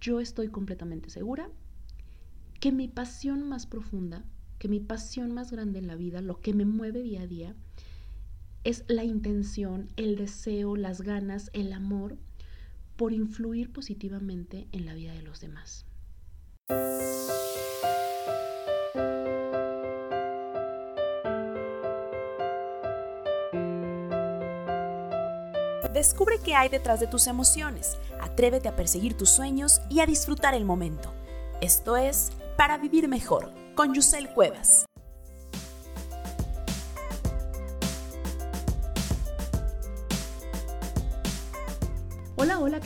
yo estoy completamente segura que mi pasión más profunda, que mi pasión más grande en la vida, lo que me mueve día a día, es la intención, el deseo, las ganas, el amor por influir positivamente en la vida de los demás. Descubre qué hay detrás de tus emociones, atrévete a perseguir tus sueños y a disfrutar el momento. Esto es Para Vivir Mejor con Yusel Cuevas.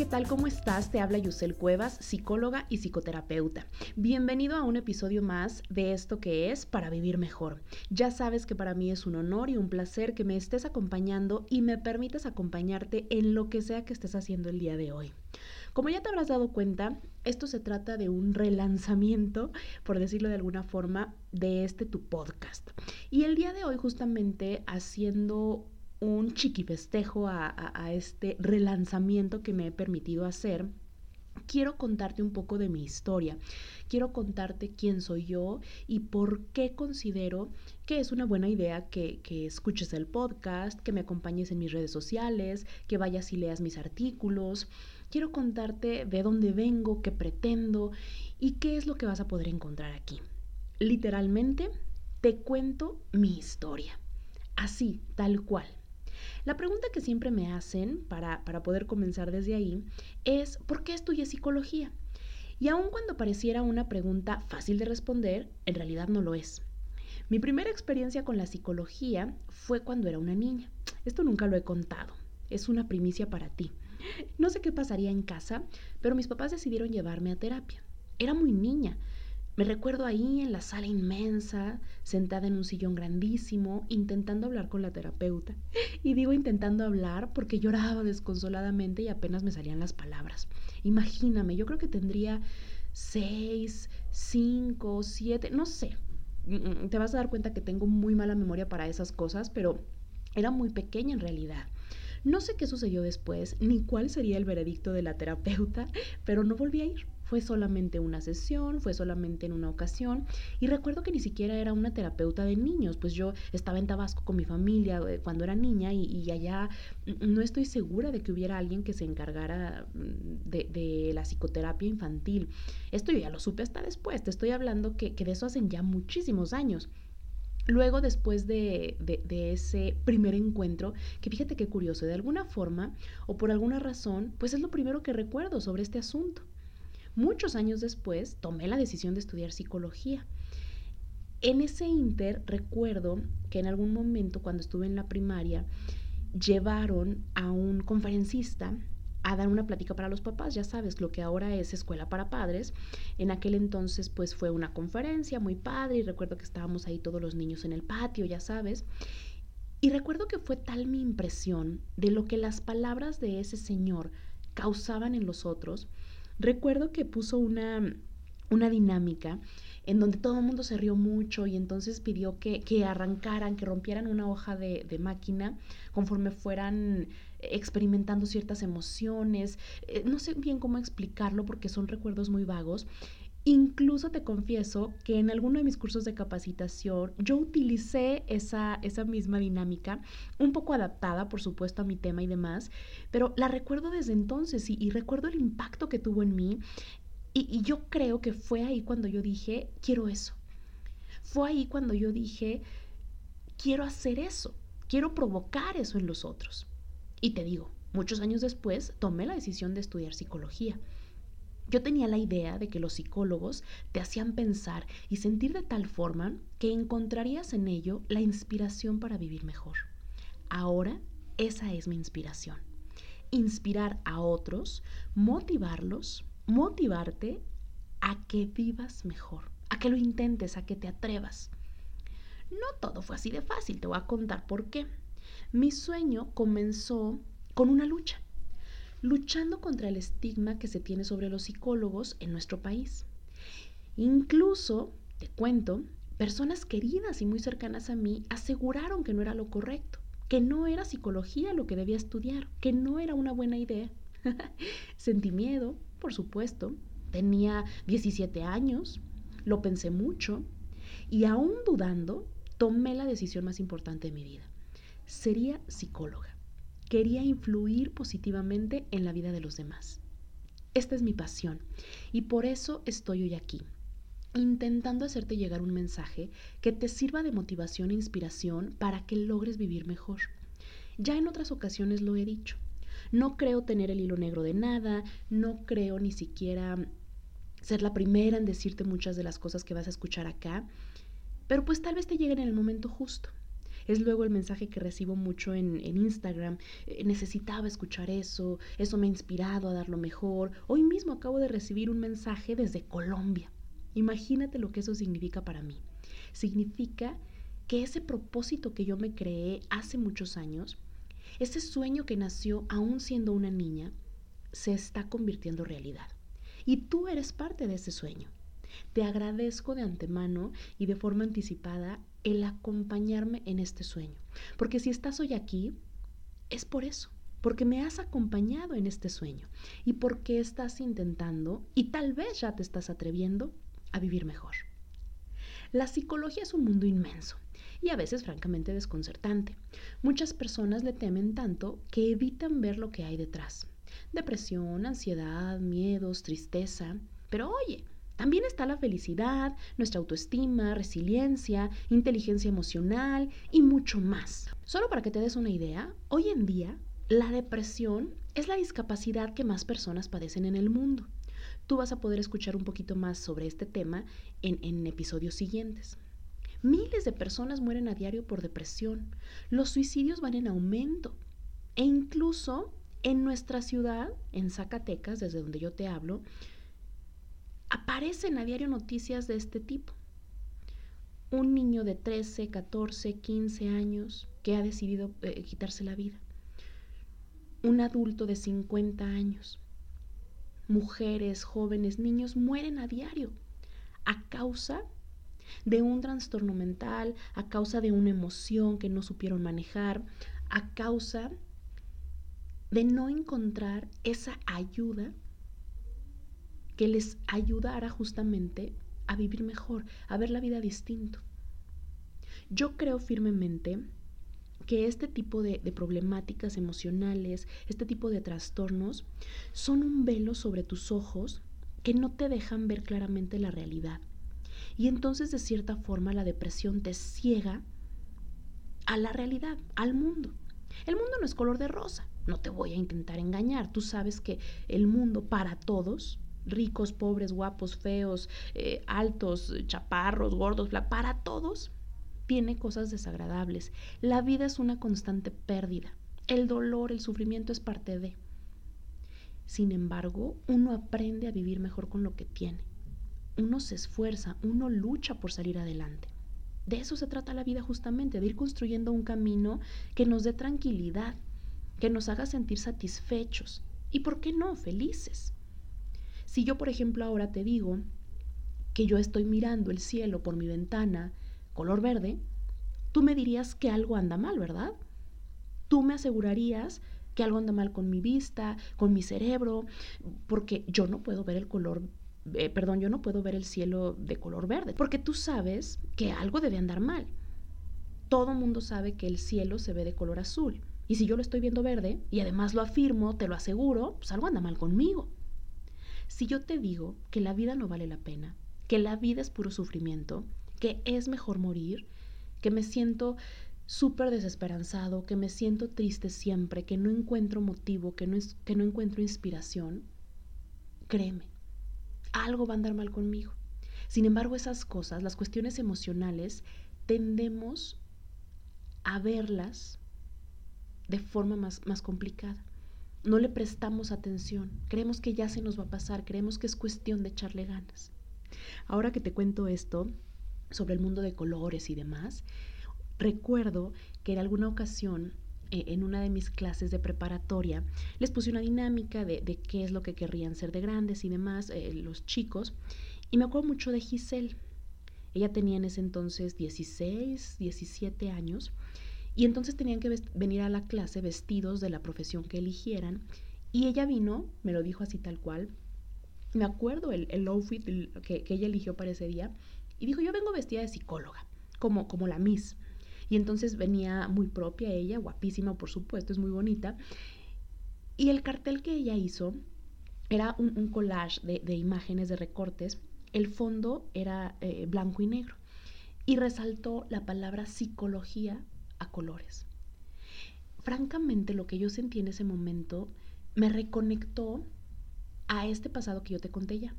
¿Qué tal? ¿Cómo estás? Te habla Yusel Cuevas, psicóloga y psicoterapeuta. Bienvenido a un episodio más de esto que es para vivir mejor. Ya sabes que para mí es un honor y un placer que me estés acompañando y me permitas acompañarte en lo que sea que estés haciendo el día de hoy. Como ya te habrás dado cuenta, esto se trata de un relanzamiento, por decirlo de alguna forma, de este tu podcast. Y el día de hoy justamente haciendo un chiquifestejo a, a, este relanzamiento que me he permitido hacer, quiero contarte un poco de mi historia. Quiero contarte quién soy yo y por qué considero que es una buena idea que, que, escuches el podcast, que me acompañes en mis redes sociales, que vayas y leas mis artículos. Quiero contarte de dónde vengo, qué pretendo y qué es lo que vas a poder encontrar aquí. Literalmente, te cuento mi historia. Así, tal cual. La pregunta que siempre me hacen para, para poder comenzar desde ahí es ¿por qué estudié psicología? Y aun cuando pareciera una pregunta fácil de responder, en realidad no lo es. Mi primera experiencia con la psicología fue cuando era una niña. Esto nunca lo he contado. Es una primicia para ti. No sé qué pasaría en casa, pero mis papás decidieron llevarme a terapia. Era muy niña, me recuerdo ahí en la sala inmensa, sentada en un sillón grandísimo, intentando hablar con la terapeuta. Y digo intentando hablar porque lloraba desconsoladamente y apenas me salían las palabras. Imagíname, yo creo que tendría seis, cinco, siete, no sé. Mm, mm, te vas a dar cuenta que tengo muy mala memoria para esas cosas, pero era muy pequeña en realidad. No sé qué sucedió después, ni cuál sería el veredicto de la terapeuta, pero no volví a ir. Fue solamente una sesión, fue solamente en una ocasión y recuerdo que ni siquiera era una terapeuta de niños, pues yo estaba en Tabasco con mi familia eh, cuando era niña y, allá no estoy segura de que hubiera alguien que se encargara mm, de, la psicoterapia infantil. Esto yo ya lo supe hasta después, te estoy hablando que, de eso hacen ya muchísimos años. Luego, después de, de, ese primer encuentro, que fíjate qué curioso, de alguna forma o por alguna razón, pues es lo primero que recuerdo sobre este asunto. Muchos años después tomé la decisión de estudiar psicología. En ese inter recuerdo que en algún momento cuando estuve en la primaria llevaron a un conferencista a dar una plática para los papás, ya sabes, lo que ahora es escuela para padres. En aquel entonces pues fue una conferencia muy padre y recuerdo que estábamos ahí todos los niños en el patio, ya sabes. Y recuerdo que fue tal mi impresión de lo que las palabras de ese señor causaban en los otros, Recuerdo que puso una, una dinámica en donde todo el mundo se rió mucho y entonces pidió que, que arrancaran, que rompieran una hoja de, máquina conforme fueran experimentando ciertas emociones. Eh, no sé bien cómo explicarlo porque son recuerdos muy vagos, Incluso te confieso que en alguno de mis cursos de capacitación yo utilicé esa, esa misma dinámica, un poco adaptada, por supuesto, a mi tema y demás, pero la recuerdo desde entonces y, recuerdo el impacto que tuvo en mí y, y yo creo que fue ahí cuando yo dije, quiero eso. Fue ahí cuando yo dije, quiero hacer eso, quiero provocar eso en los otros. Y te digo, muchos años después tomé la decisión de estudiar psicología. Yo tenía la idea de que los psicólogos te hacían pensar y sentir de tal forma que encontrarías en ello la inspiración para vivir mejor. Ahora esa es mi inspiración. Inspirar a otros, motivarlos, motivarte a que vivas mejor, a que lo intentes, a que te atrevas. No todo fue así de fácil, te voy a contar por qué. Mi sueño comenzó con una lucha luchando contra el estigma que se tiene sobre los psicólogos en nuestro país. Incluso, te cuento, personas queridas y muy cercanas a mí aseguraron que no era lo correcto, que no era psicología lo que debía estudiar, que no era una buena idea. Sentí miedo, por supuesto, Tenía 17 años, lo pensé mucho y aún dudando, tomé la decisión más importante de mi vida. Sería psicóloga. Quería influir positivamente en la vida de los demás. Esta es mi pasión y por eso estoy hoy aquí, intentando hacerte llegar un mensaje que te sirva de motivación e inspiración para que logres vivir mejor. Ya en otras ocasiones lo he dicho. No creo tener el hilo negro de nada, no creo ni siquiera ser la primera en decirte muchas de las cosas que vas a escuchar acá, pero pues tal vez te lleguen en el momento justo. Es luego el mensaje que recibo mucho en, Instagram. Eh, necesitaba escuchar eso, eso me ha inspirado a dar lo mejor. Hoy mismo acabo de recibir un mensaje desde Colombia. Imagínate lo que eso significa para mí. Significa que ese propósito que yo me creé hace muchos años, ese sueño que nació aún siendo una niña, se está convirtiendo en realidad. Y tú eres parte de ese sueño. Te agradezco de antemano y de forma anticipada el acompañarme en este sueño. Porque si estás hoy aquí, es por eso, porque me has acompañado en este sueño y porque estás intentando y tal vez ya te estás atreviendo a vivir mejor. La psicología es un mundo inmenso y a veces francamente desconcertante. Muchas personas le temen tanto que evitan ver lo que hay detrás. Depresión, ansiedad, miedos, tristeza. Pero oye, también está la felicidad, nuestra autoestima, resiliencia, inteligencia emocional y mucho más. Solo para que te des una idea, hoy en día la depresión es la discapacidad que más personas padecen en el mundo. Tú vas a poder escuchar un poquito más sobre este tema en, en episodios siguientes. Miles de personas mueren a diario por depresión. Los suicidios van en aumento. E incluso en nuestra ciudad, en Zacatecas, desde donde yo te hablo, aparecen a diario noticias de este tipo. Un niño de 13, 14, 15 años que ha decidido eh, quitarse la vida. Un adulto de 50 años. Mujeres, jóvenes, niños mueren a diario a causa de un trastorno mental, a causa de una emoción que no supieron manejar, a causa de no encontrar esa ayuda que les ayudara justamente a vivir mejor, a ver la vida distinto. Yo creo firmemente que este tipo de, problemáticas emocionales, este tipo de trastornos, son un velo sobre tus ojos que no te dejan ver claramente la realidad. Y entonces de cierta forma la depresión te ciega a la realidad, al mundo. El mundo no es color de rosa, no te voy a intentar engañar. Tú sabes que el mundo para todos ricos, pobres, guapos, feos, eh, altos, chaparros, gordos, para todos tiene cosas desagradables. La vida es una constante pérdida. El dolor, el sufrimiento es parte de. Sin embargo, uno aprende a vivir mejor con lo que tiene. Uno se esfuerza, uno lucha por salir adelante. De eso se trata la vida justamente, de ir construyendo un camino que nos dé tranquilidad, que nos haga sentir satisfechos y, ¿por qué no?, felices. Si yo, por ejemplo, ahora te digo que yo estoy mirando el cielo por mi ventana color verde, tú me dirías que algo anda mal, ¿verdad? Tú me asegurarías que algo anda mal con mi vista, con mi cerebro, porque yo no puedo ver el color, eh, perdón, yo no puedo ver el cielo de color verde, porque tú sabes que algo debe andar mal. Todo mundo sabe que el cielo se ve de color azul. Y si yo lo estoy viendo verde, y además lo afirmo, te lo aseguro, pues algo anda mal conmigo. Si yo te digo que la vida no vale la pena, que la vida es puro sufrimiento, que es mejor morir, que me siento súper desesperanzado, que me siento triste siempre, que no encuentro motivo, que no, que no encuentro inspiración, créeme, algo va a andar mal conmigo. Sin embargo, esas cosas, las cuestiones emocionales, tendemos a verlas de forma más complicada no le prestamos atención, creemos que ya se nos va a pasar, creemos que es cuestión de echarle ganas. Ahora que te cuento esto sobre el mundo de colores y demás, recuerdo que en alguna ocasión eh, en una de mis clases de preparatoria les puse una dinámica de, qué es lo que querrían ser de grandes y demás eh, los chicos y me acuerdo mucho de Giselle. Ella tenía en ese entonces 16, 17 años y entonces tenían que venir a la clase vestidos de la profesión que eligieran. Y ella vino, me lo dijo así tal cual, me acuerdo el, el outfit que, que, ella eligió para ese día, y dijo, yo vengo vestida de psicóloga, como, como la Miss. Y entonces venía muy propia ella, guapísima, por supuesto, es muy bonita. Y el cartel que ella hizo era un, collage de, imágenes, de recortes. El fondo era eh, blanco y negro. Y resaltó la palabra psicología a colores. Francamente, lo que yo sentí en ese momento me reconectó a este pasado que yo te conté ya,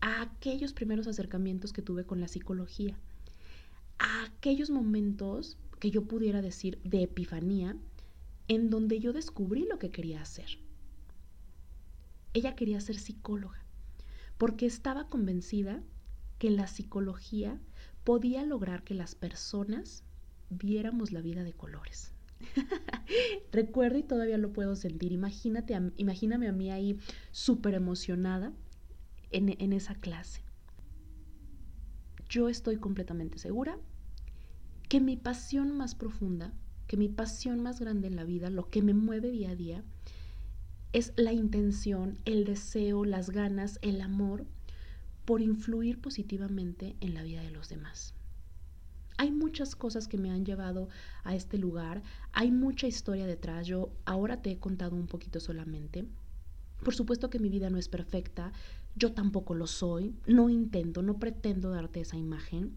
a aquellos primeros acercamientos que tuve con la psicología, a aquellos momentos que yo pudiera decir de epifanía, en donde yo descubrí lo que quería hacer. Ella quería ser psicóloga, porque estaba convencida que la psicología podía lograr que las personas viéramos la vida de colores. Recuerdo y todavía lo puedo sentir. Imagínate, imagíname a mí ahí súper emocionada en, en esa clase. Yo estoy completamente segura que mi pasión más profunda, que mi pasión más grande en la vida, lo que me mueve día a día, es la intención, el deseo, las ganas, el amor por influir positivamente en la vida de los demás. Hay muchas cosas que me han llevado a este lugar, hay mucha historia detrás, yo ahora te he contado un poquito solamente. Por supuesto que mi vida no es perfecta, yo tampoco lo soy, no intento, no pretendo darte esa imagen.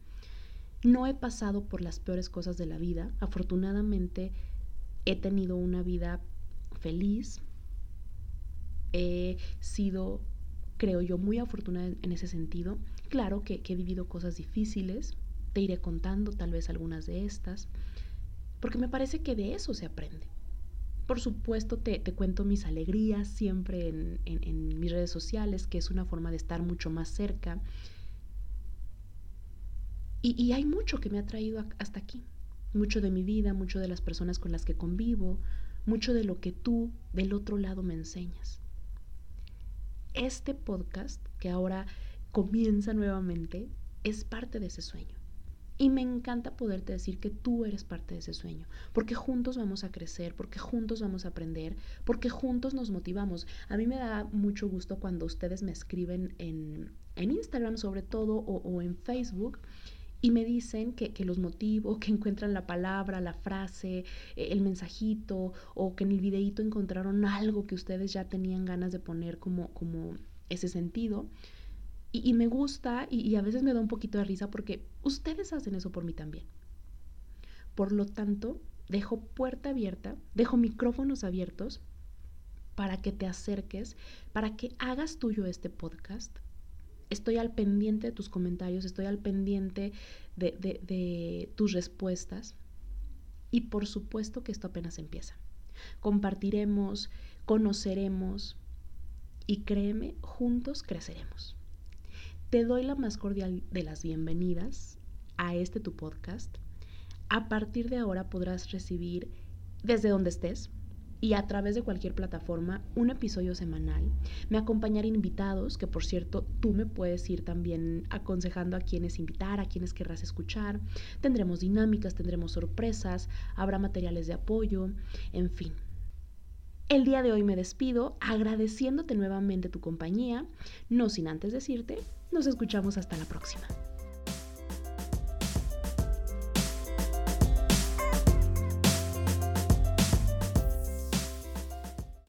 No he pasado por las peores cosas de la vida, afortunadamente he tenido una vida feliz, he sido, creo yo, muy afortunada en ese sentido. Claro que, he vivido cosas difíciles, te iré contando tal vez algunas de estas, porque me parece que de eso se aprende. Por supuesto, te, cuento mis alegrías siempre en, mis redes sociales, que es una forma de estar mucho más cerca. Y, y hay mucho que me ha traído hasta aquí. Mucho de mi vida, mucho de las personas con las que convivo, mucho de lo que tú del otro lado me enseñas. Este podcast, que ahora comienza nuevamente, es parte de ese sueño. Y me encanta poderte decir que tú eres parte de ese sueño, porque juntos vamos a crecer, porque juntos vamos a aprender, porque juntos nos motivamos. A mí me da mucho gusto cuando ustedes me escriben en, Instagram sobre todo o, en Facebook y me dicen que, los motivo, que encuentran la palabra, la frase, eh, el mensajito o que en el videíto encontraron algo que ustedes ya tenían ganas de poner como, como ese sentido. Y, me gusta y, a veces me da un poquito de risa porque ustedes hacen eso por mí también. Por lo tanto, dejo puerta abierta, dejo micrófonos abiertos para que te acerques, para que hagas tuyo este podcast. Estoy al pendiente de tus comentarios, estoy al pendiente de, tus respuestas. Y por supuesto que esto apenas empieza. Compartiremos, conoceremos y créeme, juntos creceremos. Te doy la más cordial de las bienvenidas a este tu podcast. A partir de ahora podrás recibir desde donde estés y a través de cualquier plataforma un episodio semanal. Me acompañarán invitados, que por cierto tú me puedes ir también aconsejando a quienes invitar, a quienes querrás escuchar. Tendremos dinámicas, tendremos sorpresas, habrá materiales de apoyo, en fin. El día de hoy me despido agradeciéndote nuevamente tu compañía, no sin antes decirte nos escuchamos hasta la próxima.